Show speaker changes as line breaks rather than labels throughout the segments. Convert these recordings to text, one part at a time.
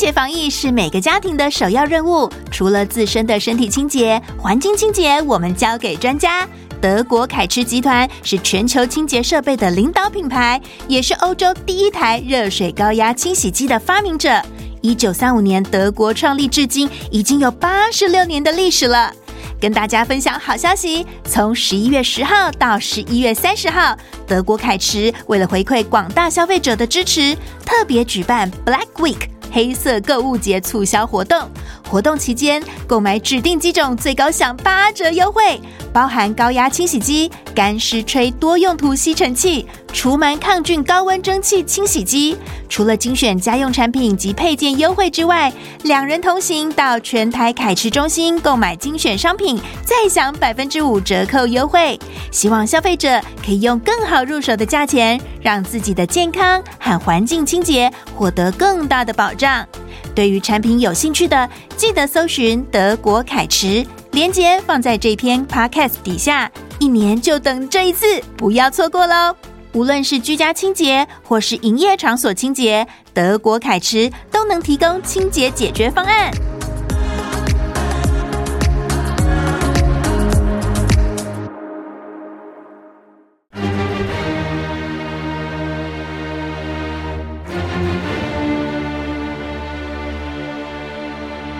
清洁防疫是每个家庭的首要任务。除了自身的身体清洁，环境清洁我们交给专家。德国凯驰集团是全球清洁设备的领导品牌，也是欧洲第一台热水高压清洗机的发明者。一九三五年德国创立至今，已经有八十六年的历史了。跟大家分享好消息，从十一月十号到十一月三十号，德国凯驰为了回馈广大消费者的支持，特别举办 Black Week。黑色购物节促销活动，活动期间购买指定机种最高享八折优惠，包含高压清洗机、干湿吹多用途吸尘器、除螨抗菌高温蒸汽清洗机。除了精选家用产品及配件优惠之外，两人同行到全台凯驰中心购买精选商品，再享百分之五折扣优惠。希望消费者可以用更好入手的价钱，让自己的健康和环境清洁获得更大的保障。对于产品有兴趣的，记得搜寻德国凯驰，链接放在这篇 podcast 底下。一年就等这一次，不要错过喽！无论是居家清洁或是营业场所清洁，德国凯驰都能提供清洁解决方案。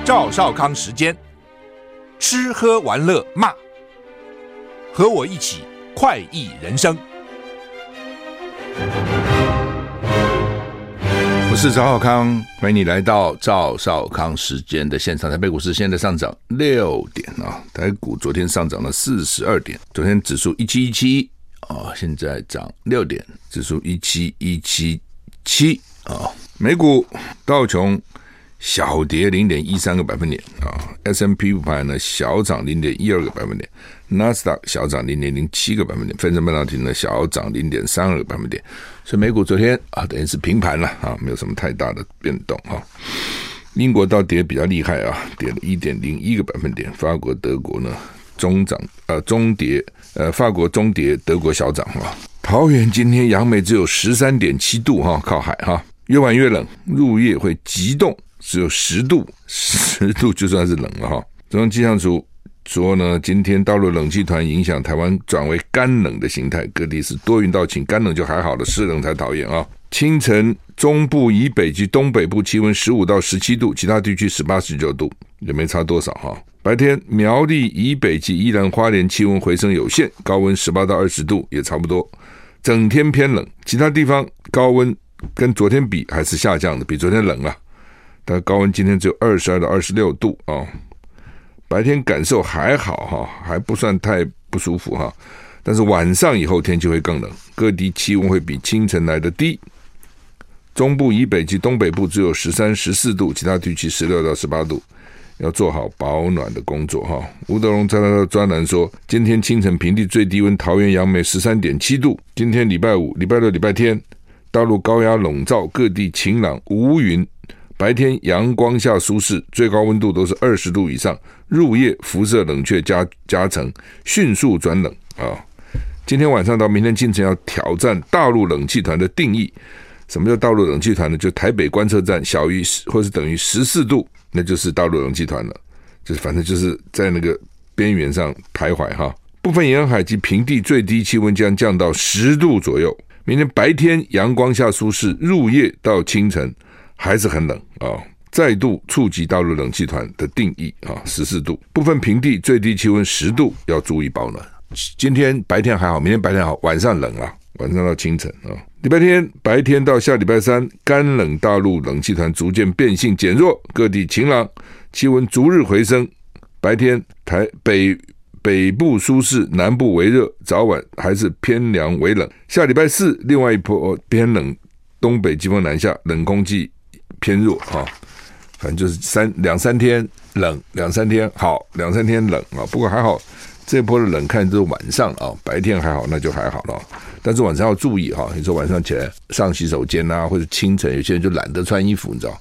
赵少康时间，吃喝玩乐骂，和我一起快意人生。我是赵少康，欢迎你来到赵少康时间的现场。台北股市现在上涨六点啊，台股昨天上涨了四十二点，昨天指数一七一七啊，现在涨六点，指数一七一七七啊，美股道琼。小跌零点一三个百分点啊，S M P 五百呢小涨零点一二个百分点，纳斯达克小涨零点零七个百分点，费城半导体呢小涨零点三二个百分点，所以美股昨天啊等于是平盘了啊，没有什么太大的变动啊。英国倒跌比较厉害啊，跌了一点零一个百分点，法国、德国呢中涨呃中跌呃，法国中跌，德国小涨啊。桃园今天杨梅只有十三点七度哈，靠海哈，越晚越冷，入夜会急冻。只有十度，十度就算是冷了哈。中央气象署说呢，今天大陆冷气团影响台湾转为干冷的形态，各地是多云到晴，干冷就还好了，湿冷才讨厌啊。清晨中部以北及东北部气温十五到十七度，其他地区十八十九度，也没差多少哈。白天苗栗以北及宜兰花莲气温回升有限，高温十八到二十度，也差不多。整天偏冷，其他地方高温跟昨天比还是下降的，比昨天冷啊。但高温今天只有二十二到二十六度啊，白天感受还好哈，还不算太不舒服哈。但是晚上以后天气会更冷，各地气温会比清晨来的低。中部以北及东北部只有十三、十四度，其他地区十六到十八度，要做好保暖的工作哈。吴德荣在他的专栏说，今天清晨平地最低温桃园杨梅十三点七度。今天礼拜五、礼拜六、礼拜天，大陆高压笼罩，各地晴朗无云。白天阳光下舒适，最高温度都是二十度以上。入夜辐射冷却加加成，迅速转冷啊！今天晚上到明天清晨要挑战大陆冷气团的定义。什么叫大陆冷气团呢？就台北观测站小于或是等于十四度，那就是大陆冷气团了。就是反正就是在那个边缘上徘徊哈。部分沿海及平地最低气温将降到十度左右。明天白天阳光下舒适，入夜到清晨。还是很冷啊、再度触及大陆冷气团的定义啊，十四度。部分平地最低气温十度，要注意保暖。今天白天还好，明天白天好，晚上冷啊，晚上到清晨啊。礼拜天白天到下礼拜三，干冷大陆冷气团逐渐变性减弱，各地晴朗，气温逐日回升。白天台北北部舒适，南部为热，早晚还是偏凉为冷。下礼拜四，另外一波偏冷，东北季风南下，冷空气偏弱啊，反正就是三两三天冷，两三天好，两三天冷啊。不过还好，这波的冷看都是晚上啊，白天还好，那就还好了。但是晚上要注意哈，你说晚上起来上洗手间啊，或者清晨有些人就懒得穿衣服，你知道，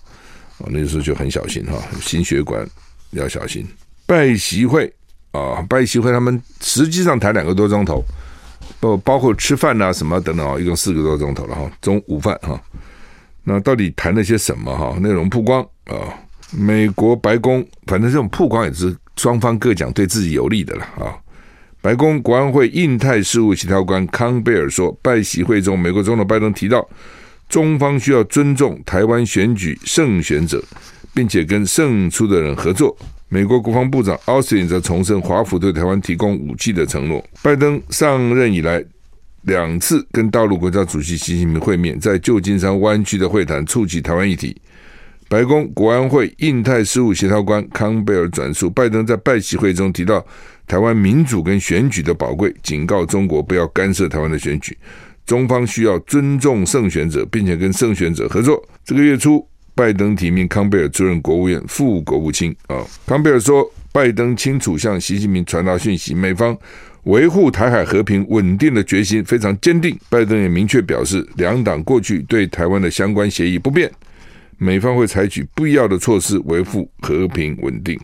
哦，那时候就很小心哈，心血管要小心。拜习会啊，拜习会他们实际上谈两个多钟头，不包括吃饭啊什么等等啊，一共四个多钟头了哈，中午饭哈。那到底谈了些什么哈？内容曝光啊，美国白宫反正这种曝光也是双方各讲对自己有利的了啊。白宫国安会印太事务协调官康贝尔说，拜习会中，美国总统拜登提到，中方需要尊重台湾选举胜选者，并且跟胜出的人合作。美国国防部长奥斯汀则重申华府对台湾提供武器的承诺。拜登上任以来两次跟大陆国家主席习近平会面，在旧金山湾区的会谈触及台湾议题。白宫国安会印太事务协调官康贝尔转述，拜登在拜习会中提到。台湾民主跟选举的宝贵，警告中国不要干涉台湾的选举。中方需要尊重胜选者，并且跟胜选者合作。这个月初，拜登提名康贝尔出任国务院副国务卿。啊，康贝尔说，拜登清楚向习近平传达讯息，美方维护台海和平稳定的决心非常坚定。拜登也明确表示，两党过去对台湾的相关协议不变，美方会采取必要的措施维护和平稳定。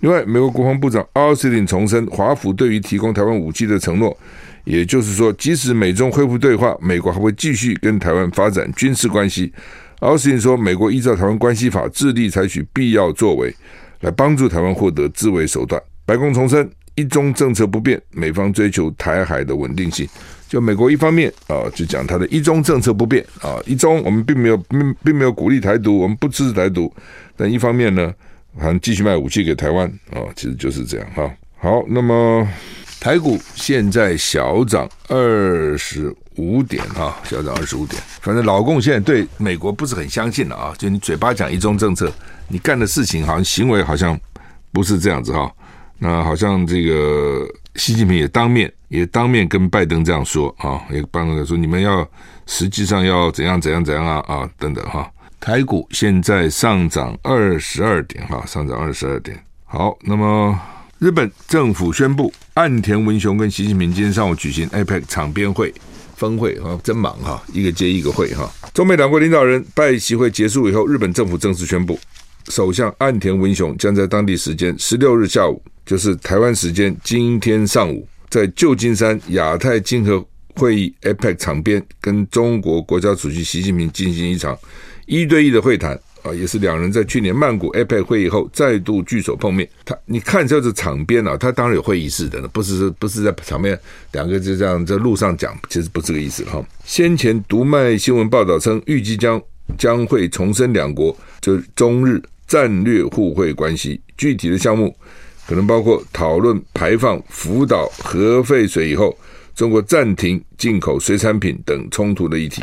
另外，美国国防部长奥斯汀重申，华府对于提供台湾武器的承诺，也就是说，即使美中恢复对话，美国还会继续跟台湾发展军事关系。奥斯汀说，美国依照《台湾关系法》致力采取必要作为，来帮助台湾获得自卫手段。白宫重申，一中政策不变，美方追求台海的稳定性。就美国一方面啊，就讲他的一中政策不变啊，一中我们并没有并并没有鼓励台独，我们不支持台独，但一方面呢，还继续卖武器给台湾啊，其实就是这样哈。好，那么台股现在小涨二十五点哈，小涨二十五点。反正老共现在对美国不是很相信了啊，就你嘴巴讲一中政策，你干的事情好像行为好像不是这样子哈。那好像这个习近平也当面也当面跟拜登这样说啊，也拜登说你们要实际上要怎样怎样怎样啊啊等等哈。台股现在上涨二十二点，哈，上涨二十二点。好，那么日本政府宣布，岸田文雄跟习近平今天上午举行 APEC 场边会峰会，啊，真忙哈，一个接一个会哈。中美两国领导人拜习会结束以后，日本政府正式宣布，首相岸田文雄将在当地时间十六日下午，就是台湾时间今天上午，在旧金山亚太经合会议 APEC 场边，跟中国国家主席习近平进行一场。一对一的会谈啊，也是两人在去年曼谷 APEC 会议后再度聚首碰面。他你看这是场边啊，他当然有会议室的，不是不是在场面两个就这样在路上讲，其实不是这个意思哈。先前读卖新闻报道称，预计将将会重申两国就中日战略互惠关系，具体的项目可能包括讨论排放福岛核废水以后，中国暂停进口水产品等冲突的议题。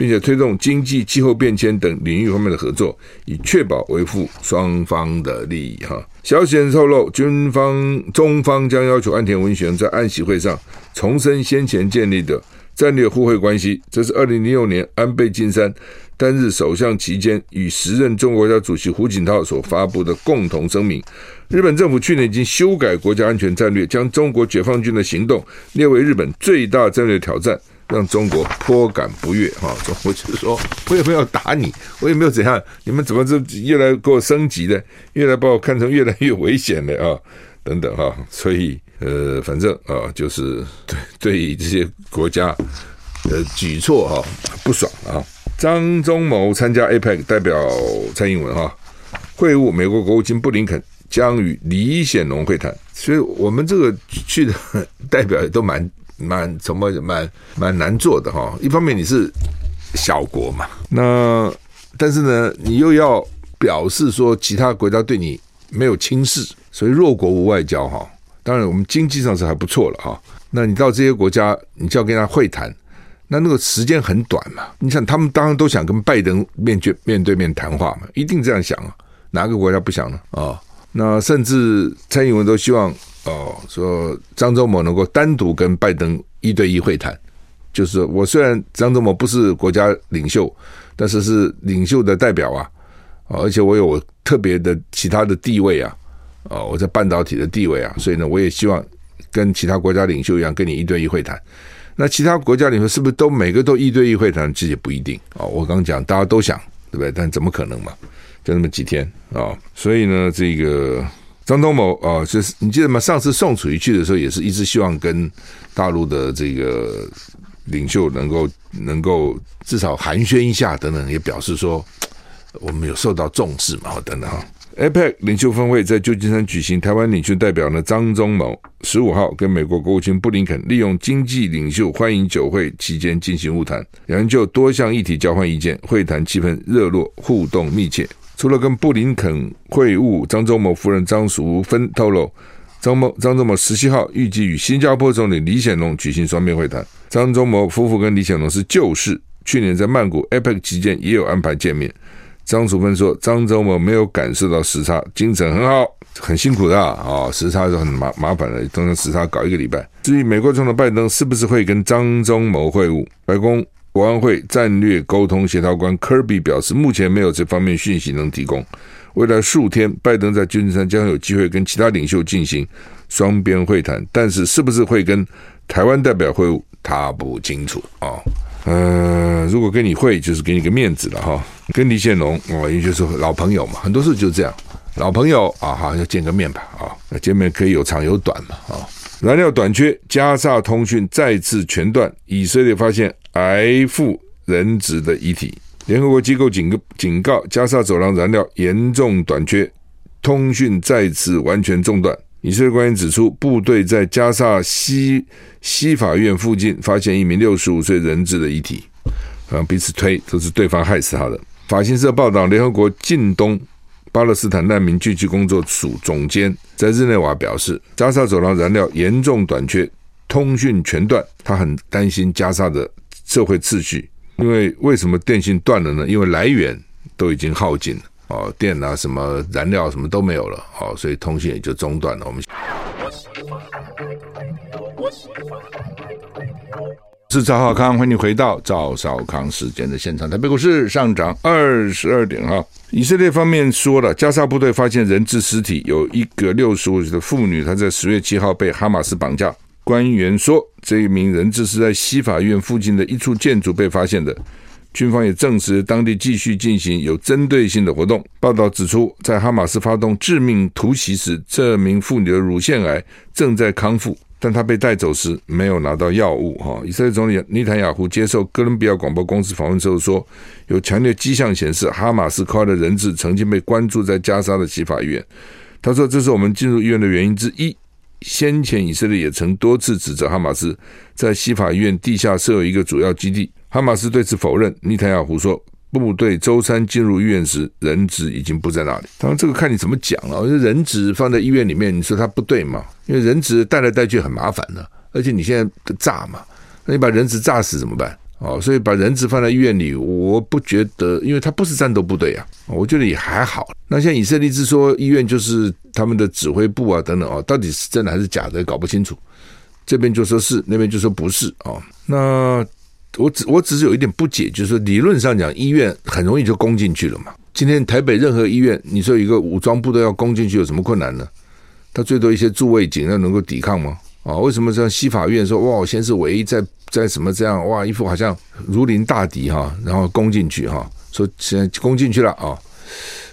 并且推动经济、气候变迁等领域方面的合作，以确保维护双方的利益。哈，消息人透露，军方中方将要求安田文雄在安习会上重申先前建立的战略互惠关系。这是二零零六年安倍晋三担任首相期间与时任中国国家主席胡锦涛所发布的共同声明。日本政府去年已经修改国家安全战略，将中国解放军的行动列为日本最大战略挑战。让中国颇感不悦哈，中国就是说，我也没有打你，我也没有怎样，你们怎么这越来给我升级的，越来把我看成越来越危险的啊，等等哈，所以呃，反正啊，就是对对于这些国家的举措哈不爽啊。张忠谋参加 APEC 代表蔡英文哈会晤，美国国务卿布林肯将与李显龙会谈，所以我们这个去的代表也都蛮。蛮怎么蛮蛮难做的哈，一方面你是小国嘛，那但是呢，你又要表示说其他国家对你没有轻视，所以弱国无外交哈。当然我们经济上是还不错了哈。那你到这些国家，你就要跟他会谈，那那个时间很短嘛。你想他们当然都想跟拜登面对面对面谈话嘛，一定这样想啊，哪个国家不想呢？啊？那甚至蔡英文都希望哦，说张忠谋能够单独跟拜登一对一会谈，就是我虽然张忠谋不是国家领袖，但是是领袖的代表啊，而且我有我特别的其他的地位啊，哦，我在半导体的地位啊，所以呢，我也希望跟其他国家领袖一样跟你一对一会谈。那其他国家里面是不是都每个都一对一会谈？其实也不一定啊。我刚讲大家都想，对不对？但怎么可能嘛？就那么几天啊，所以呢，这个。张东谋啊，就是你记得吗？上次宋楚瑜去的时候，也是一直希望跟大陆的这个领袖能够能够至少寒暄一下，等等，也表示说我们有受到重视嘛，等等哈。APEC 领袖峰会在旧金山举行，台湾领袖代表呢张忠谋十五号跟美国国务卿布林肯利用经济领袖欢迎酒会期间进行晤谈，两人就多项议题交换意见，会谈气氛热络，互动密切。除了跟布林肯会晤，张忠谋夫人张淑芬透露，张谋张忠谋十七号预计与新加坡总理李显龙举行双边会谈。张忠谋夫妇跟李显龙是旧识，去年在曼谷 APEC 期间也有安排见面。张楚芬说，张忠谋没有感受到时差，精神很好，很辛苦的啊、哦，时差是很麻麻烦的，通常时差搞一个礼拜。至于美国总统拜登是不是会跟张忠谋会晤，白宫。国安会战略沟通协调官科比表示，目前没有这方面讯息能提供。未来数天，拜登在旧金山将有机会跟其他领袖进行双边会谈，但是是不是会跟台湾代表会晤，他不清楚啊。呃，如果跟你会，就是给你个面子了哈。跟李显龙哦，也就是老朋友嘛，很多事就这样，老朋友啊，好要见个面吧啊，那见面可以有长有短嘛啊。燃料短缺，加萨通讯再次全断，以色列发现。癌副人质的遗体，联合国机构警告警告，加萨走廊燃料严重短缺，通讯再次完全中断。以色列官员指出，部队在加萨西西法院附近发现一名六十五岁人质的遗体，啊，彼此推都是对方害死他的。法新社报道，联合国近东巴勒斯坦难民救济工作署总监在日内瓦表示，加萨走廊燃料严重短缺，通讯全断，他很担心加萨的。社会秩序，因为为什么电信断了呢？因为来源都已经耗尽了哦，电啊什么燃料什么都没有了哦，所以通信也就中断了。我们是赵少康，欢迎回到赵少康时间的现场。台北股市上涨二十二点哈。以色列方面说了，加沙部队发现人质尸体，有一个六十五岁的妇女，她在十月七号被哈马斯绑架。官员说，这一名人质是在西法院附近的一处建筑被发现的。军方也证实，当地继续进行有针对性的活动。报道指出，在哈马斯发动致命突袭时，这名妇女的乳腺癌正在康复，但她被带走时没有拿到药物。哈，以色列总理尼坦雅胡接受哥伦比亚广播公司访问之后说，有强烈迹象显示，哈马斯扣押的人质曾经被关注在加沙的西法医院。他说，这是我们进入医院的原因之一。先前以色列也曾多次指责哈马斯在西法医院地下设有一个主要基地，哈马斯对此否认。尼坦雅胡说，部队周三进入医院时，人质已经不在那里。当然，这个看你怎么讲了。我觉得人质放在医院里面，你说他不对吗？因为人质带来带去很麻烦的，而且你现在炸嘛，那你把人质炸死怎么办？哦，所以把人质放在医院里，我不觉得，因为他不是战斗部队啊，我觉得也还好。那像以色列之说医院就是他们的指挥部啊等等哦，到底是真的还是假的，搞不清楚。这边就说是，那边就说不是哦。那我只我只是有一点不解，就是说理论上讲，医院很容易就攻进去了嘛。今天台北任何医院，你说一个武装部队要攻进去有什么困难呢？他最多一些驻卫警，那能够抵抗吗？啊，为什么像西法院说哇，我先是唯一在在什么这样哇，一副好像如临大敌哈，然后攻进去哈，说现在攻进去了啊，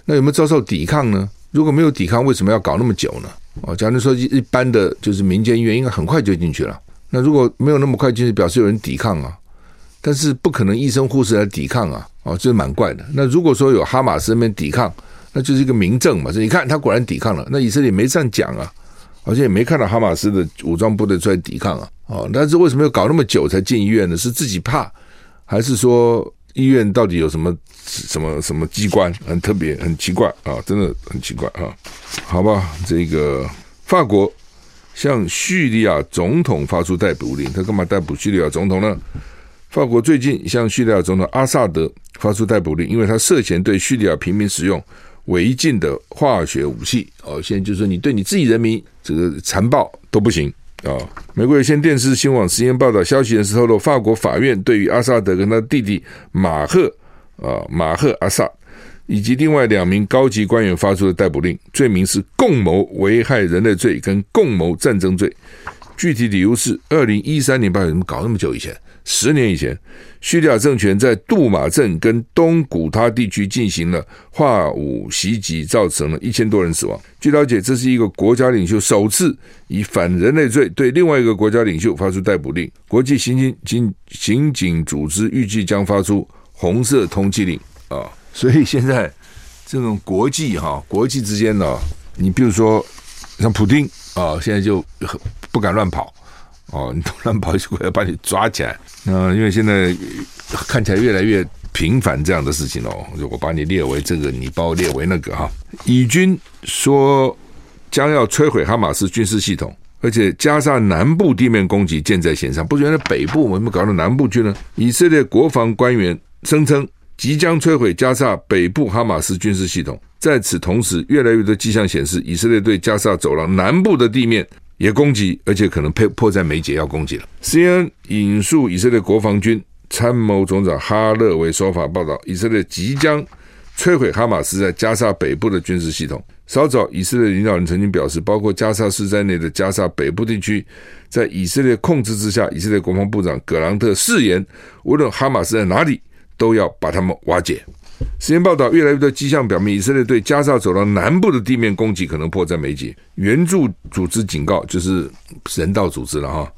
那有没有遭受抵抗呢？如果没有抵抗，为什么要搞那么久呢？哦，假如说一一般的就是民间医院，应该很快就进去了。那如果没有那么快进去，表示有人抵抗啊，但是不可能医生护士来抵抗啊，哦，这是蛮怪的。那如果说有哈马斯那边抵抗，那就是一个明证嘛，说你看他果然抵抗了，那以色列没这样讲啊。而且也没看到哈马斯的武装部队出来抵抗啊，哦，但是为什么要搞那么久才进医院呢？是自己怕，还是说医院到底有什么什么什么机关很特别、很奇怪啊？真的很奇怪啊！好吧，这个法国向叙利亚总统发出逮捕令，他干嘛逮捕叙利亚总统呢？法国最近向叙利亚总统阿萨德发出逮捕令，因为他涉嫌对叙利亚平民使用违禁的化学武器哦。现在就是说，你对你自己人民这个残暴都不行啊。美国有线电视新闻网实验报道，消息人士透露，法国法院对于阿萨德跟他弟弟马赫啊马赫阿萨以及另外两名高级官员发出的逮捕令，罪名是共谋危害人类罪跟共谋战争罪。具体理由是，二零一三年八月，怎么搞那么久以前？十年以前，叙利亚政权在杜马镇跟东古他地区进行了化武袭击，造成了一千多人死亡。据了解，这是一个国家领袖首次以反人类罪对另外一个国家领袖发出逮捕令。国际刑警警刑警组织预计将发出红色通缉令啊！所以现在这种国际哈，国际之间呢，你比如说像普丁啊，现在就。不敢乱跑哦，你乱跑就会要把你抓起来。那 因为现在看起来越来越频繁这样的事情哦，我把你列为这个，你把我列为那个哈。以军说将要摧毁哈马斯军事系统，而且加沙南部地面攻击箭在弦上。不是原来北部，我们搞到南部去呢？以色列国防官员声称即将摧毁加沙北部哈马斯军事系统。在此同时，越来越多迹象显示，以色列对加沙走廊南部的地面。也攻击，而且可能迫迫在眉睫要攻击了。CNN 引述以色列国防军参谋总长哈勒维说法报道，以色列即将摧毁哈马斯在加沙北部的军事系统。稍早，以色列领导人曾经表示，包括加沙市在内的加沙北部地区，在以色列控制之下。以色列国防部长葛兰特誓言，无论哈马斯在哪里，都要把他们瓦解。时间报道，越来越多迹象表明，以色列对加沙走廊南部的地面攻击可能迫在眉睫。援助组织警告，就是人道组织了哈。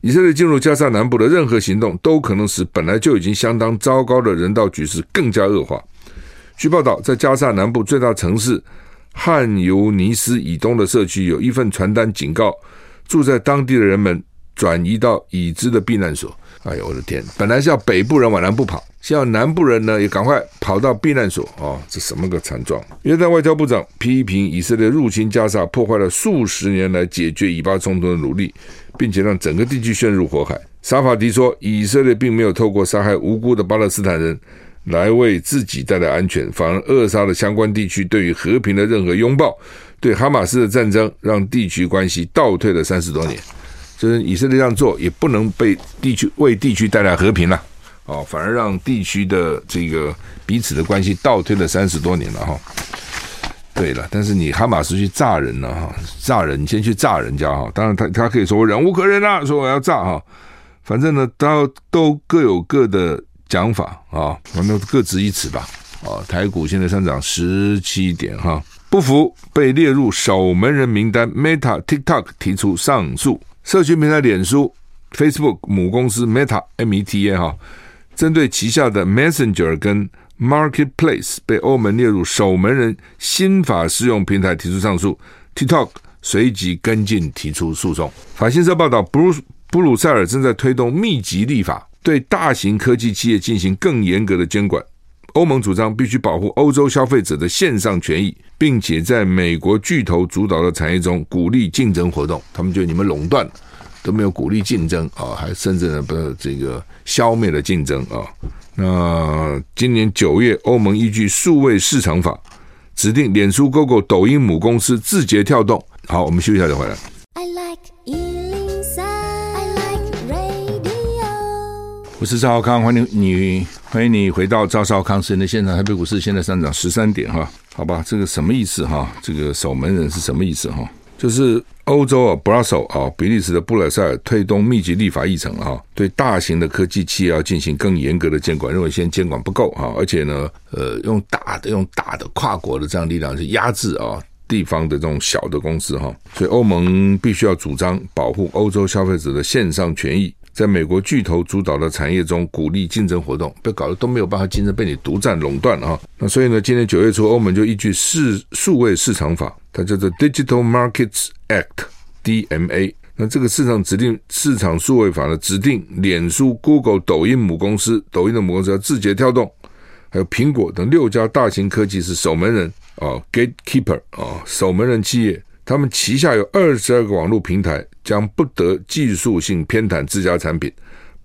以色列进入加沙南部的任何行动，都可能使本来就已经相当糟糕的人道局势更加恶化。据报道，在加沙南部最大城市汉尤尼斯以东的社区，有一份传单警告住在当地的人们转移到已知的避难所。哎呦，我的天！本来是要北部人往南部跑。希望南部人呢也赶快跑到避难所啊！这什么个惨状？约旦外交部长批评以色列入侵加沙，破坏了数十年来解决以巴冲突的努力，并且让整个地区陷入火海。沙法迪说，以色列并没有透过杀害无辜的巴勒斯坦人来为自己带来安全，反而扼杀了相关地区对于和平的任何拥抱。对哈马斯的战争，让地区关系倒退了三十多年。就是以色列这样做，也不能被地区为地区带来和平了。哦，反而让地区的这个彼此的关系倒退了三十多年了哈。对了，但是你哈马斯去炸人了哈，炸人，你先去炸人家哈。当然他他可以说我忍无可忍啊，说我要炸哈。反正呢，都都各有各的讲法啊，反正各执一词吧。啊，台股现在上涨十七点哈，不服被列入守门人名单，Meta、TikTok 提出上诉，社群平台脸书、Facebook 母公司 Meta M-E-T-A 哈。针对旗下的 Messenger 跟 Marketplace 被欧盟列入守门人新法适用平台提出上诉，TikTok 随即跟进提出诉讼。法新社报道，布鲁布鲁塞尔正在推动密集立法，对大型科技企业进行更严格的监管。欧盟主张必须保护欧洲消费者的线上权益，并且在美国巨头主导的产业中鼓励竞争活动。他们觉得你们垄断。都没有鼓励竞争啊，还甚至呢不这个消灭了竞争啊。那今年九月，欧盟依据数位市场法指定脸书、Google、抖音母公司字节跳动。好，我们休息一下再回来。I like 103，I like radio。我是赵少康，欢迎你，欢迎你回到赵少康时间的现场。台北股市现在上涨十三点哈，好吧，这个什么意思哈？这个守门人是什么意思哈？就是欧洲啊，布拉索啊，比利时的布鲁塞尔推动密集立法议程啊，对大型的科技企业要进行更严格的监管，认为现在监管不够啊，而且呢，呃，用大的、用大的跨国的这样力量去压制啊地方的这种小的公司哈，所以欧盟必须要主张保护欧洲消费者的线上权益。在美国巨头主导的产业中鼓励竞争活动，被搞得都没有办法竞争，被你独占垄断了哈。那所以呢，今年九月初，欧盟就依据市数位市场法，它叫做 Digital Markets Act（DMA）。那这个市场指定市场数位法呢，指定脸书、Google、抖音母公司，抖音的母公司叫字节跳动，还有苹果等六家大型科技是守门人啊，Gatekeeper 啊，守门人企业。他们旗下有二十二个网络平台，将不得技术性偏袒自家产品，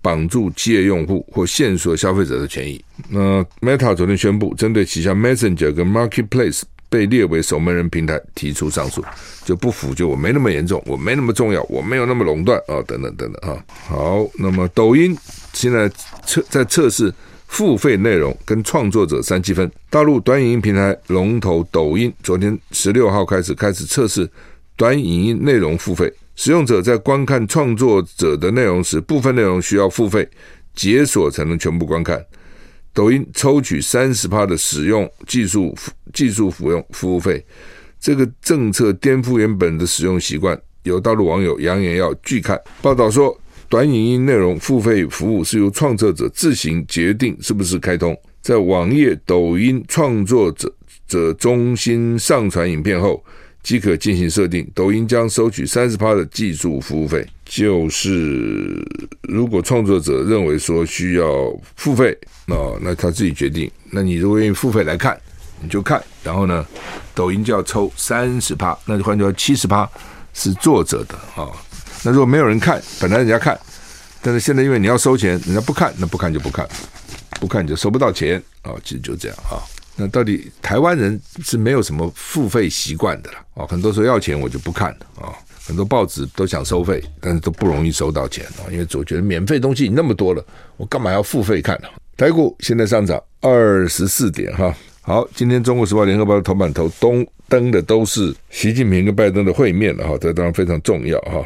绑住企业用户或限索消费者的权益。那 Meta 昨天宣布，针对旗下 Messenger 跟 Marketplace 被列为守门人平台提出上诉，就不服就我没那么严重，我没那么重要，我没有那么垄断啊，等等等等啊。好，那么抖音现在测在测试付费内容跟创作者三七分。大陆短影音平台龙头抖音昨天十六号开始开始测试短影音内容付费，使用者在观看创作者的内容时，部分内容需要付费解锁才能全部观看。抖音抽取三十趴的使用技术技术服用服务费，这个政策颠覆原本的使用习惯。有大陆网友扬言要拒看。报道说，短影音内容付费服务是由创作者自行决定是不是开通。在网页抖音创作者者中心上传影片后，即可进行设定。抖音将收取三十趴的技术服务费，就是如果创作者认为说需要付费。哦，那他自己决定。那你如果愿意付费来看，你就看。然后呢，抖音就要抽三十趴，那就换成七十趴是作者的啊、那如果没有人看，本来人家看，但是现在因为你要收钱，人家不看，那不看就不看，不看你就收不到钱啊、哦。其实就这样啊、那到底台湾人是没有什么付费习惯的了啊、哦。很多时候要钱我就不看啊。哦很多报纸都想收费，但是都不容易收到钱啊，因为总觉得免费东西那么多了，我干嘛要付费看呢？台股现在上涨二十四点哈。好，今天《中国时报》、《联合报》的头版头东登的都是习近平跟拜登的会面了哈，这当然非常重要哈。《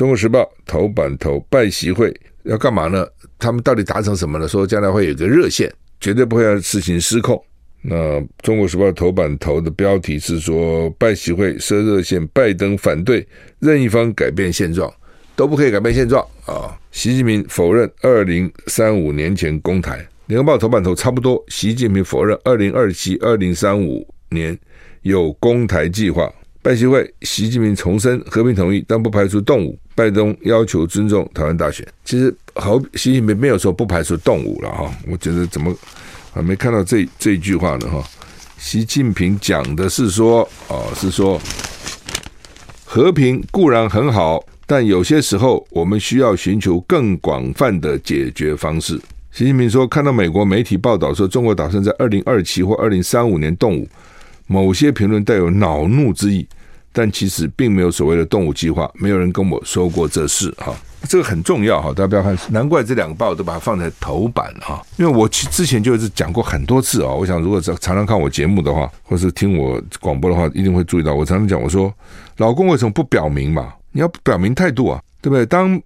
中国时报》头版头拜习会要干嘛呢？他们到底达成什么了？说将来会有个热线，绝对不会让事情失控。那《中国时报》头版头的标题是说，拜习会设热线，拜登反对任一方改变现状，都不可以改变现状啊！习近平否认二零三五年前攻台，《联合报》头版头差不多，习近平否认二零二七、二零三五年有攻台计划。拜习会，习近平重申和平统一，但不排除动武。拜登要求尊重台湾大选。其实，好，习近平没有说不排除动武了哈。我觉得怎么？还没看到这这一句话呢哈，习近平讲的是说啊，是说和平固然很好，但有些时候我们需要寻求更广泛的解决方式。习近平说，看到美国媒体报道说中国打算在二零二七或二零三五年动武，某些评论带有恼怒之意，但其实并没有所谓的动武计划，没有人跟我说过这事哈。这个很重要哈，大家不要看，难怪这两个报都把它放在头版哈。因为我之前就是讲过很多次啊。我想如果常常看我节目的话，或是听我广播的话，一定会注意到我常常讲，我说老共为什么不表明嘛？你要表明态度啊，对不对？当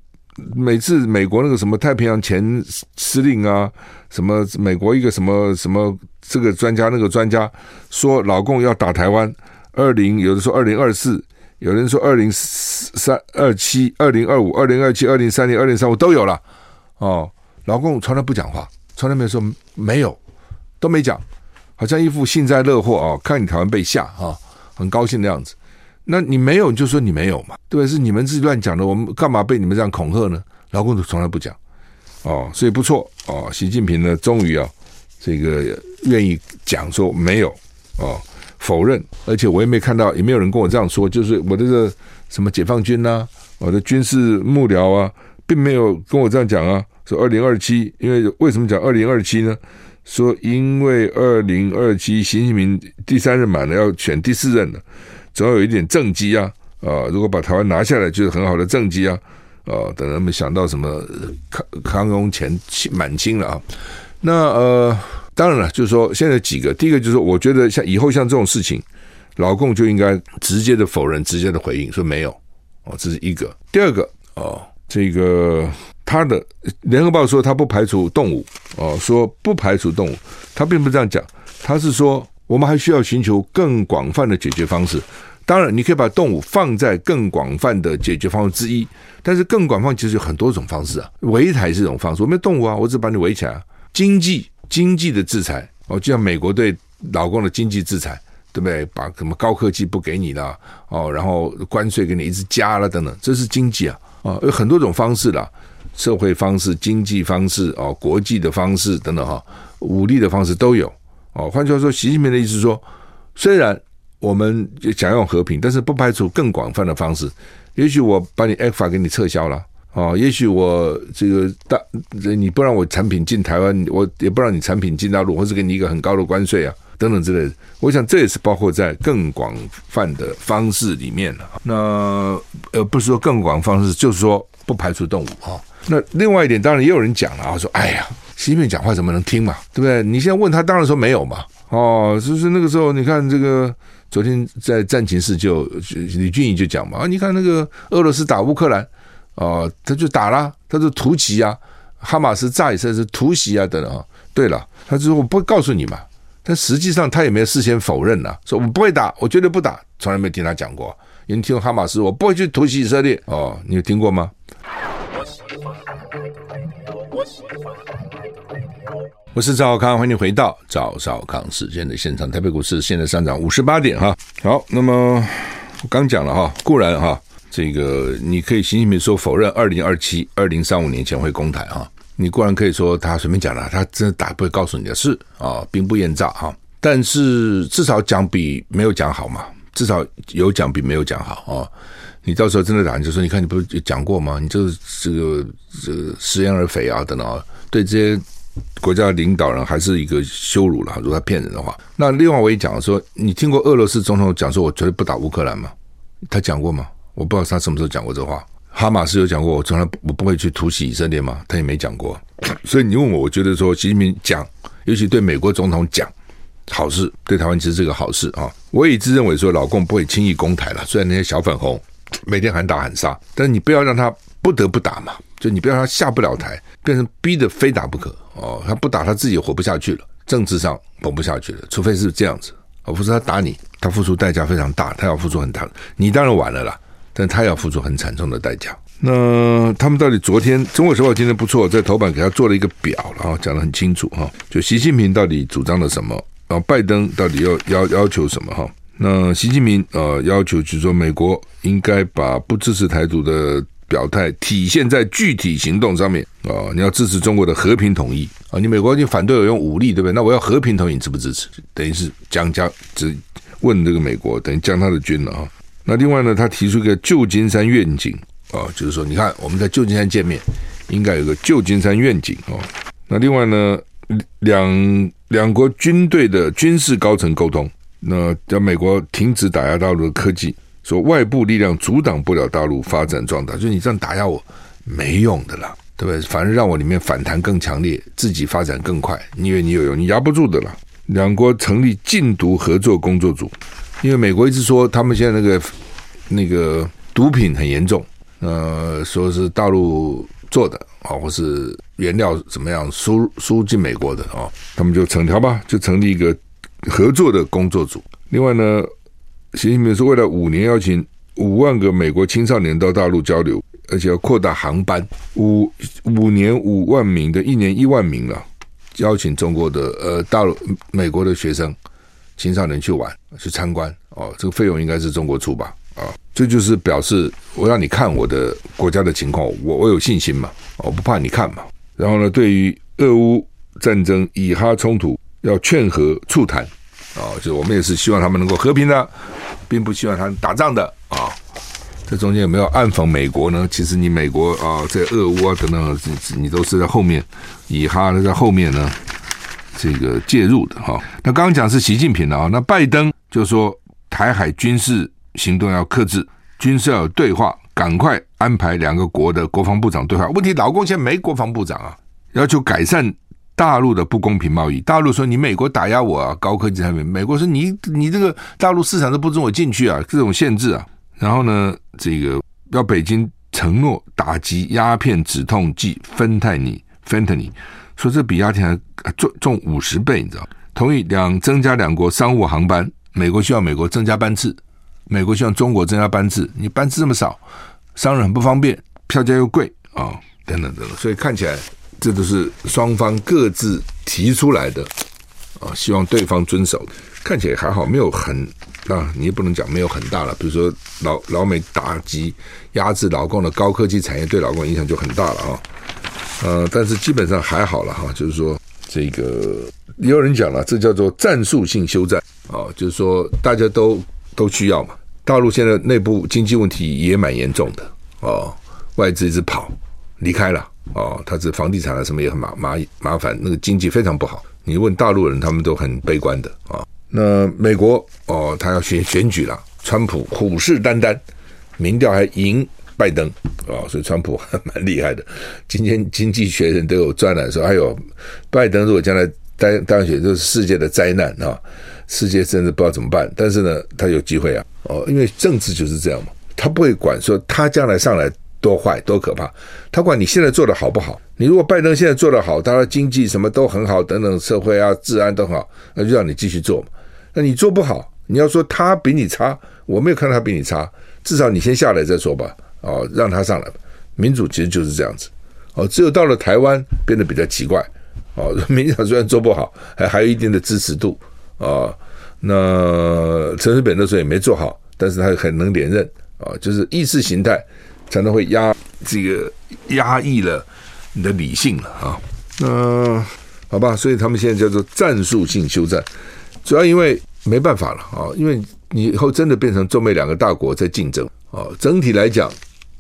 每次美国那个什么太平洋前司令啊，什么美国一个什么什么这个专家那个专家说老共要打台湾，二零有的说二零二四。有人说二零三二七、二零二五、二零二七、二零三零、二零三五都有了哦。老共从来不讲话，从来没有说没有，都没讲，好像一副幸灾乐祸哦，看你台湾被吓啊，很高兴的样子。那你没有，你就说你没有嘛，对？是你们自己乱讲的，我们干嘛被你们这样恐吓呢？老共从来不讲哦，所以不错哦。习近平呢，终于啊，这个愿意讲说没有哦。否认，而且我也没看到，也没有人跟我这样说。就是我的这个什么解放军呐、我的军事幕僚啊，并没有跟我这样讲啊。说二零二七，因为为什么讲二零二七呢？说因为二零二七习近平第三任满了，要选第四任了，总要有一点政绩啊。啊，如果把台湾拿下来，就是很好的政绩啊。啊，等他们想到什么康康雍乾满清了啊。那呃。当然了，就是说现在几个，第一个就是说，我觉得像以后像这种事情，老共就应该直接的否认，直接的回应，说没有哦，这是一个。第二个哦，这个他的联合报说他不排除动武哦，说不排除动武，他并不是这样讲，他是说我们还需要寻求更广泛的解决方式。当然，你可以把动物放在更广泛的解决方式之一，但是更广泛其实有很多种方式啊，围台是一种方式，我没有动物啊，我只把你围起来，经济。经济的制裁哦，就像美国对老公的经济制裁，对不对？把什么高科技不给你了哦，然后关税给你一直加了等等，这是经济啊啊，有很多种方式啦，社会方式、经济方式哦，国际的方式等等哈，武力的方式都有哦。换句话说，习近平的意思说，虽然我们想要和平，但是不排除更广泛的方式。也许我把你 ECFA 给你撤销了。哦，也许我这个大，你不让我产品进台湾，我也不让你产品进大陆，或是给你一个很高的关税啊，等等之类的。我想这也是包括在更广泛的方式里面了。那呃，不是说更广方式，就是说不排除动武啊。那另外一点，当然也有人讲了啊，说哎呀，习近平讲话怎么能听嘛，对不对？你现在问他，当然说没有嘛。哦，就是那个时候，你看这个昨天在战情室就李俊毅就讲嘛，啊，你看那个俄罗斯打乌克兰，哦，他就打了，他就突袭啊，哈马斯炸以色列是突袭啊等等。对了，他就说我不会告诉你嘛，但实际上他也没有事先否认呐，说我不会打，我绝对不打，从来没听他讲过。你听哈马斯，我不会去突袭以色列，哦，你有听过吗？我是赵少康，欢迎回到赵少康时间的现场。台北股市现在上涨五十八点哈。好，那么我刚讲了哈，固然哈，这个你可以习近平说否认二零二七、二零三五年前会攻台哈，你固然可以说他随便讲了，他真的打不会告诉你的事啊，兵不厌诈哈。但是至少讲比没有讲好嘛，至少有讲比没有讲好啊。你到时候真的打，你就说你看你不是讲过吗？你就是这个这个食言而肥啊等等啊，对这些。国家领导人还是一个羞辱了，如果他骗人的话。那另外我也讲说，你听过俄罗斯总统讲说，我绝对不打乌克兰吗？他讲过吗？我不知道他什么时候讲过这话。哈马斯有讲过，我从来我不会去突袭以色列吗？他也没讲过。所以你问我，我觉得说习近平讲，尤其对美国总统讲好事，对台湾其实是个好事啊。我也一直认为说，老共不会轻易攻台了。虽然那些小粉红每天喊打喊杀，但你不要让他不得不打嘛。就你不要让他下不了台，变成逼得非打不可哦。他不打他自己也活不下去了，政治上活不下去了。除非是这样子，而不是他打你，他付出代价非常大，他要付出很大。你当然晚了啦，但他要付出很惨重的代价。那他们到底昨天《中国时报》今天不错，在头版给他做了一个表了啊，讲得很清楚哈。就习近平到底主张了什么，然后拜登到底要要要求什么哈？那习近平呃要求就是说，美国应该把不支持台独的。表态体现在具体行动上面啊、你要支持中国的和平统一啊、你美国就反对我用武力，对不对？那我要和平统一，你支不支持？等于是将将只问这个美国，等于将他的军了啊！那另外呢，他提出一个旧金山愿景啊、就是说，你看我们在旧金山见面，应该有个旧金山愿景哦。那另外呢，两两国军队的军事高层沟通，那叫美国停止打压大陆的科技。说外部力量阻挡不了大陆发展壮大，就你这样打压我没用的啦，对不对？反而让我里面反弹更强烈，自己发展更快。你以为你有用，你压不住的啦。两国成立禁毒合作工作组，因为美国一直说他们现在那个那个毒品很严重，呃，说是大陆做的啊，或是原料怎么样输输进美国的啊，他们就成条吧，就成立一个合作的工作组。另外呢。习近平说，未来五年邀请五万个美国青少年到大陆交流，而且要扩大航班，五五年五万名的，一年一万名了，邀请中国的呃大陆美国的学生青少年去玩去参观哦，这个费用应该是中国出吧？啊、这就是表示我让你看我的国家的情况，我我有信心嘛，我不怕你看嘛。然后呢，对于俄乌战争、以哈冲突，要劝和促谈。啊、就我们也是希望他们能够和平的，并不希望他们打仗的啊、这中间有没有暗讽美国呢？其实你美国啊、在俄乌啊等等，你你都是在后面，以哈在后面呢，这个介入的哈、那刚刚讲是习近平的啊，那拜登就说台海军事行动要克制，军事要有对话，赶快安排两个国的国防部长对话。问题老公现在没国防部长啊，要求改善。大陆的不公平贸易，大陆说你美国打压我啊，高科技产品，美国说你你这个大陆市场都不准我进去啊，这种限制啊，然后呢，这个要北京承诺打击鸦片止痛剂芬太尼，芬太尼，说这比亚迪还重重五十倍，你知道？同意两增加两国商务航班，美国需要美国增加班次，美国希望中国增加班次，你班次这么少，商人很不方便，票价又贵啊，等等等等，所以看起来。这都是双方各自提出来的啊，希望对方遵守。看起来还好，没有很啊，你也不能讲没有很大了。比如说老老美打击压制老共的高科技产业，对老共影响就很大了啊。呃，但是基本上还好了哈，就是说这个也有人讲了，这叫做战术性休战啊，就是说大家都都需要嘛。大陆现在内部经济问题也蛮严重的哦，外资一直跑离开了。哦，他这房地产啊什么也很麻麻麻烦，那个经济非常不好。你问大陆人，他们都很悲观的啊。那美国哦，他要选选举了，川普虎视眈眈，民调还赢拜登啊，所以川普还 蛮厉害的。今天《经济学人》都有专栏说，哎呦拜登如果将来当当选，就是世界的灾难啊，世界真的不知道怎么办。但是呢，他有机会啊，哦，因为政治就是这样嘛，他不会管说他将来上来多坏多可怕，他管你现在做的好不好。你如果拜登现在做的好，他的经济什么都很好，等等，社会啊、治安都很好，那就让你继续做嘛。那你做不好，你要说他比你差，我没有看到他比你差，至少你先下来再说吧。哦，让他上来吧。民主其实就是这样子。哦，只有到了台湾变得比较奇怪。哦，民进党虽然做不好，还还有一定的支持度。啊，那陈水扁那时候也没做好，但是他很能连任。啊，就是意识形态才能会压这个压抑了你的理性了啊。那好吧，所以他们现在叫做战术性休战。主要因为没办法了啊，因为你以后真的变成中美两个大国在竞争啊。整体来讲，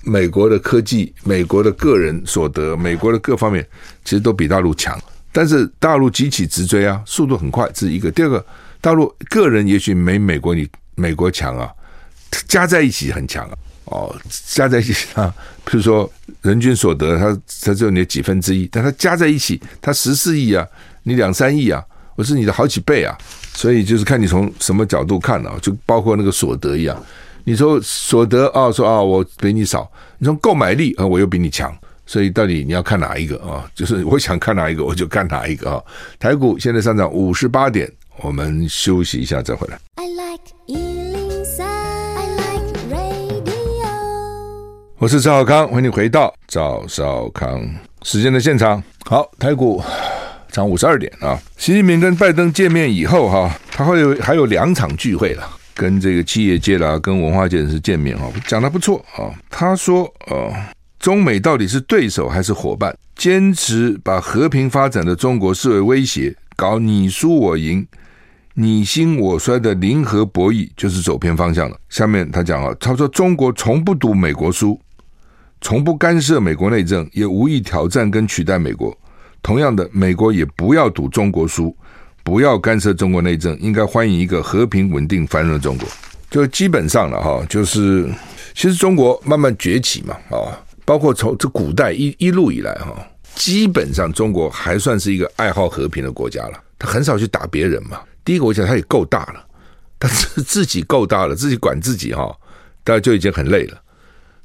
美国的科技、美国的个人所得、美国的各方面，其实都比大陆强。但是大陆急起直追啊，速度很快，这是一个。第二个，大陆个人也许没美国你美国强啊，加在一起很强啊。哦，加在一起啊，比如说人均所得，它它只有你的几分之一，但它加在一起，它十四亿啊，你两三亿啊，我是你的好几倍啊。所以就是看你从什么角度看啊，就包括那个所得一样。你说所得啊，说啊我比你少；你说购买力啊，我又比你强。所以到底你要看哪一个啊？就是我想看哪一个，我就看哪一个啊。台股现在上涨五十八点，我们休息一下再回来。I like 103，I like radio。我是赵少康，欢迎你回到赵少康时间的现场。好，台股。涨五十二点啊！习近平跟拜登见面以后哈，他会有还有两场聚会了，跟这个企业界啦，跟文化界人士见面哈，讲的不错啊。他说呃，中美到底是对手还是伙伴？坚持把和平发展的中国视为威胁，搞你输我赢、你兴我衰的零和博弈，就是走偏方向了。下面他讲啊，他说中国从不赌美国输，从不干涉美国内政，也无意挑战跟取代美国。同样的，美国也不要赌中国输，不要干涉中国内政，应该欢迎一个和平、稳定、繁荣的中国。就基本上了哈，就是其实中国慢慢崛起嘛，啊，包括从这古代一一路以来哈，基本上中国还算是一个爱好和平的国家了。他很少去打别人嘛。第一个，我想他也够大了，他自自己够大了，自己管自己哈，大家就已经很累了。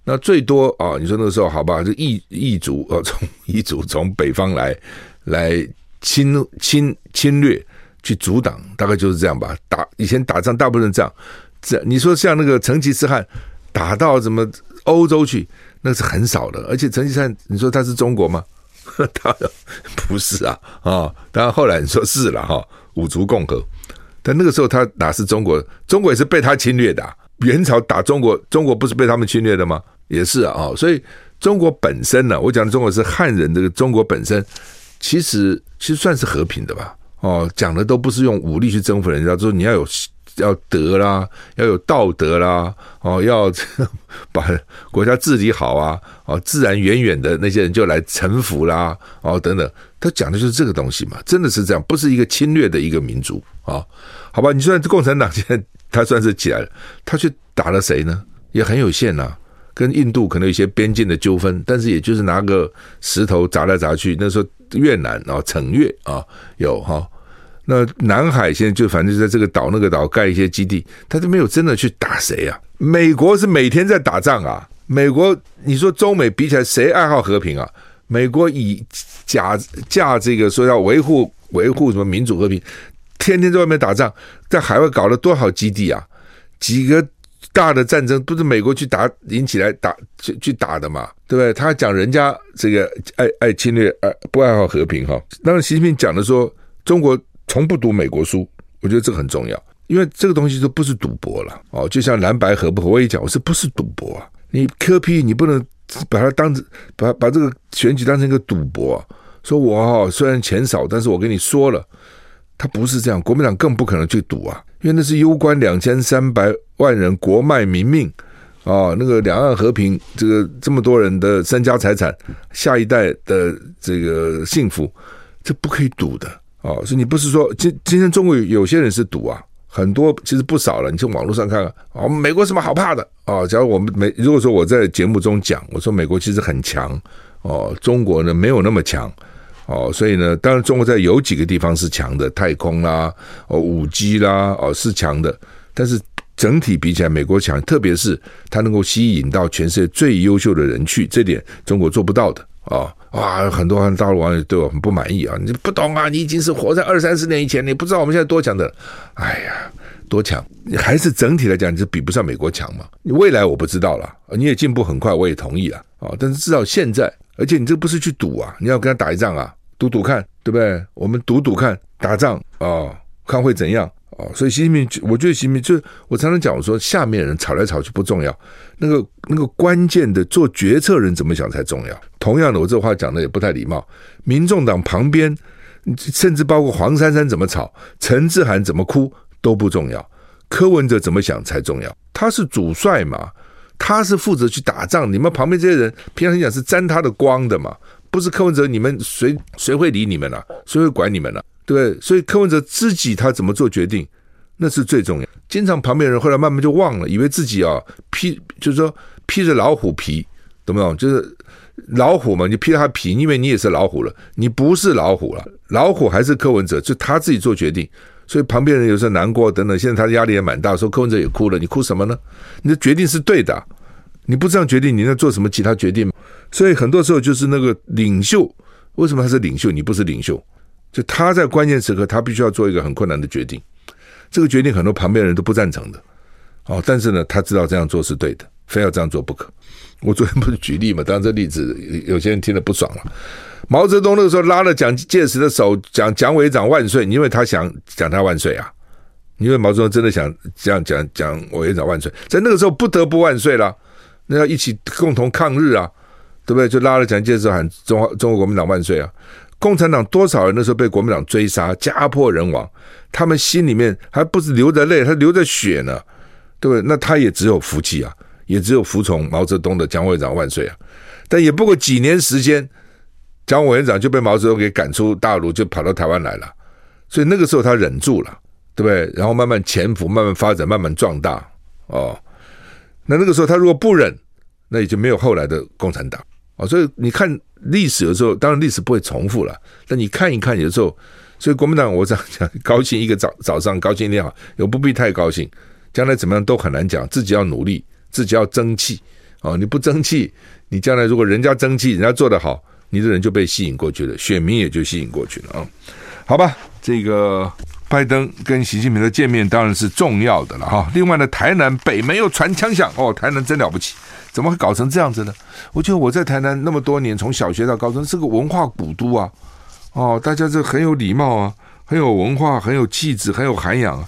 那最多啊，你说那个时候好吧，就异异族啊，从异族从北方来来侵侵侵略去阻挡，大概就是这样吧。打以前打仗大部分这样，这你说像那个成吉思汗打到什么欧洲去，那是很少的。而且成吉思汗，你说他是中国吗？他不是啊啊！当然后来你说是了哈，五族共和，但那个时候他哪是中国？中国也是被他侵略的。元朝打中国，中国不是被他们侵略的吗？也是啊，哦，所以中国本身呢，我讲的中国是汉人，这个中国本身其实其实算是和平的吧，哦，讲的都不是用武力去征服人家，说你要有要德啦，要有道德啦，哦，要把国家治理好啊，哦，自然远远的那些人就来臣服啦，哦，等等，他讲的就是这个东西嘛，真的是这样，不是一个侵略的一个民族啊，好吧？你说共产党现在他算是起来了，他去打了谁呢？也很有限呐，跟印度可能有些边境的纠纷，但是也就是拿个石头砸来砸去。那时候越南啊，惩越啊有哈，那南海现在就反正就在这个岛那个岛盖一些基地，他都没有真的去打谁啊。美国是每天在打仗啊，美国你说中美比起来谁爱好和平啊？美国以假架这个说要维护维护什么民主和平，天天在外面打仗，在海外搞了多少基地啊？几个。大的战争不是美国去打引起来打去去打的嘛，对不对？他讲人家这个爱爱侵略，爱不爱好和平哈。当然，习近平讲的说中国从不赌美国书，我觉得这个很重要，因为这个东西都不是赌博了哦。就像蓝白合不合，我也讲，我说不是赌博啊。你柯 P 你不能把它当成把把这个选举当成一个赌博啊。说我哈虽然钱少，但是我跟你说了，他不是这样，国民党更不可能去赌啊。因为那是攸关两千三百万人国脉民命啊，那个两岸和平，这个这么多人的身家财产，下一代的这个幸福，这不可以赌的哦，所以你不是说今今天中国有些人是赌啊，很多其实不少了。你从网络上看看，哦，美国什么好怕的？哦，假如我们美，如果说我在节目中讲，我说美国其实很强，哦，中国呢没有那么强，哦，所以呢，当然中国在有几个地方是强的，太空啦，哦，五 G 啦，哦，是强的，但是。整体比起来，美国强，特别是它能够吸引到全世界最优秀的人去，这点中国做不到的啊！哇，很多大陆网友对我很不满意啊！你不懂啊，你已经是活在二三十年以前，你不知道我们现在多强的。哎呀，多强！你还是整体来讲，你是比不上美国强嘛。你未来我不知道了，你也进步很快，我也同意了啊。但是至少现在，而且你这不是去赌啊，你要跟他打一仗啊，赌赌看，对不对？我们赌赌看，打仗啊，看会怎样。哦，所以习近平，我觉得习近平就是我常常讲，我说下面人吵来吵去不重要，那个那个关键的做决策人怎么想才重要。同样的，我这话讲的也不太礼貌。民众党旁边，甚至包括黄珊珊怎么吵，陈志涵怎么哭都不重要，柯文哲怎么想才重要。他是主帅嘛，他是负责去打仗，你们旁边这些人平常讲是沾他的光的嘛，不是柯文哲，你们谁谁会理你们啊？谁会管你们了、对不对？所以柯文哲自己他怎么做决定，那是最重要。经常旁边人后来慢慢就忘了，以为自己啊披，就是说披着老虎皮，懂不懂？就是老虎嘛，你披他皮，因为你也是老虎了，你不是老虎了，老虎还是柯文哲，就他自己做决定。所以旁边人有时候难过等等，现在他的压力也蛮大，说柯文哲也哭了，你哭什么呢？你的决定是对的，你不这样决定，你在做什么其他决定？所以很多时候就是那个领袖，为什么他是领袖，你不是领袖？就他在关键时刻，他必须要做一个很困难的决定，这个决定很多旁边人都不赞成的，哦，但是呢，他知道这样做是对的，非要这样做不可。我昨天不是举例嘛，当然这例子有些人听得不爽了。毛泽东那个时候拉了蒋介石的手，讲蒋委员长万岁，因为他想讲他万岁啊，因为毛泽东真的想这样讲蒋委员长万岁，在那个时候不得不万岁了，那要一起共同抗日啊，对不对？就拉了蒋介石喊中华中国国民党万岁啊。共产党多少人那时候被国民党追杀，家破人亡，他们心里面还不是流着泪，他流着血呢，对不对？那他也只有服气啊，也只有服从毛泽东的“蒋委员长万岁”啊。但也不过几年时间，蒋委员长就被毛泽东给赶出大陆，就跑到台湾来了。所以那个时候他忍住了，对不对？然后慢慢潜伏，慢慢发展，慢慢壮大。哦，那那个时候他如果不忍，那也就没有后来的共产党。哦，所以你看历史有时候，当然历史不会重复了。但你看一看，有时候，所以国民党我这样讲，高兴一个早早上，高兴一好，又不必太高兴。将来怎么样都很难讲，自己要努力，自己要争气。哦，你不争气，你将来如果人家争气，人家做得好，你的人就被吸引过去了，选民也就吸引过去了啊。好吧，这个拜登跟习近平的见面当然是重要的了哈。另外呢，台南北门又传枪响，哦，台南真了不起。怎么会搞成这样子呢？我觉得我在台南那么多年，从小学到高中，是个文化古都啊！哦，大家这很有礼貌啊，很有文化，很有气质，很有涵养啊。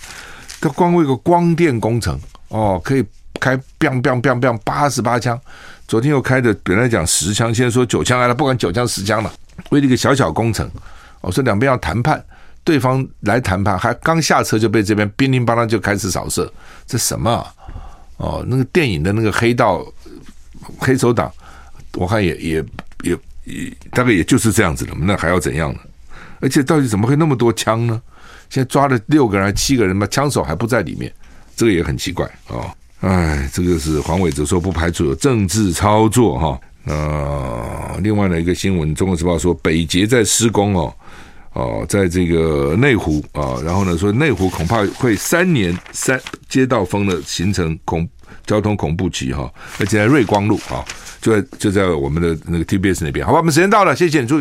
它光为一个光电工程哦，可以开 biang biang biang biang 八十八枪，昨天又开的本来讲十枪，现在说九枪来了，不管九枪十枪了，为了一个小小工程，我说两边要谈判，对方来谈判，还刚下车就被这边乒铃乓啷就开始扫射，这什么啊？哦，那个电影的那个黑道。黑手党，我看也也也也大概也就是这样子了，那还要怎样呢？而且到底怎么会那么多枪呢？现在抓了六个人还七个人嘛，枪手还不在里面，这个也很奇怪哦。哎，这个是黄伟哲说不排除有政治操作哈。呃，另外呢一个新闻，《中国时报》说北捷在施工哦哦，在这个内湖啊，然后呢说内湖恐怕会三年三街道封的形成恐。交通恐怖集哈，而且在瑞光路啊，就在就在我们的那个 TBS 那边，好吧，我们时间到了，谢谢你，祝你。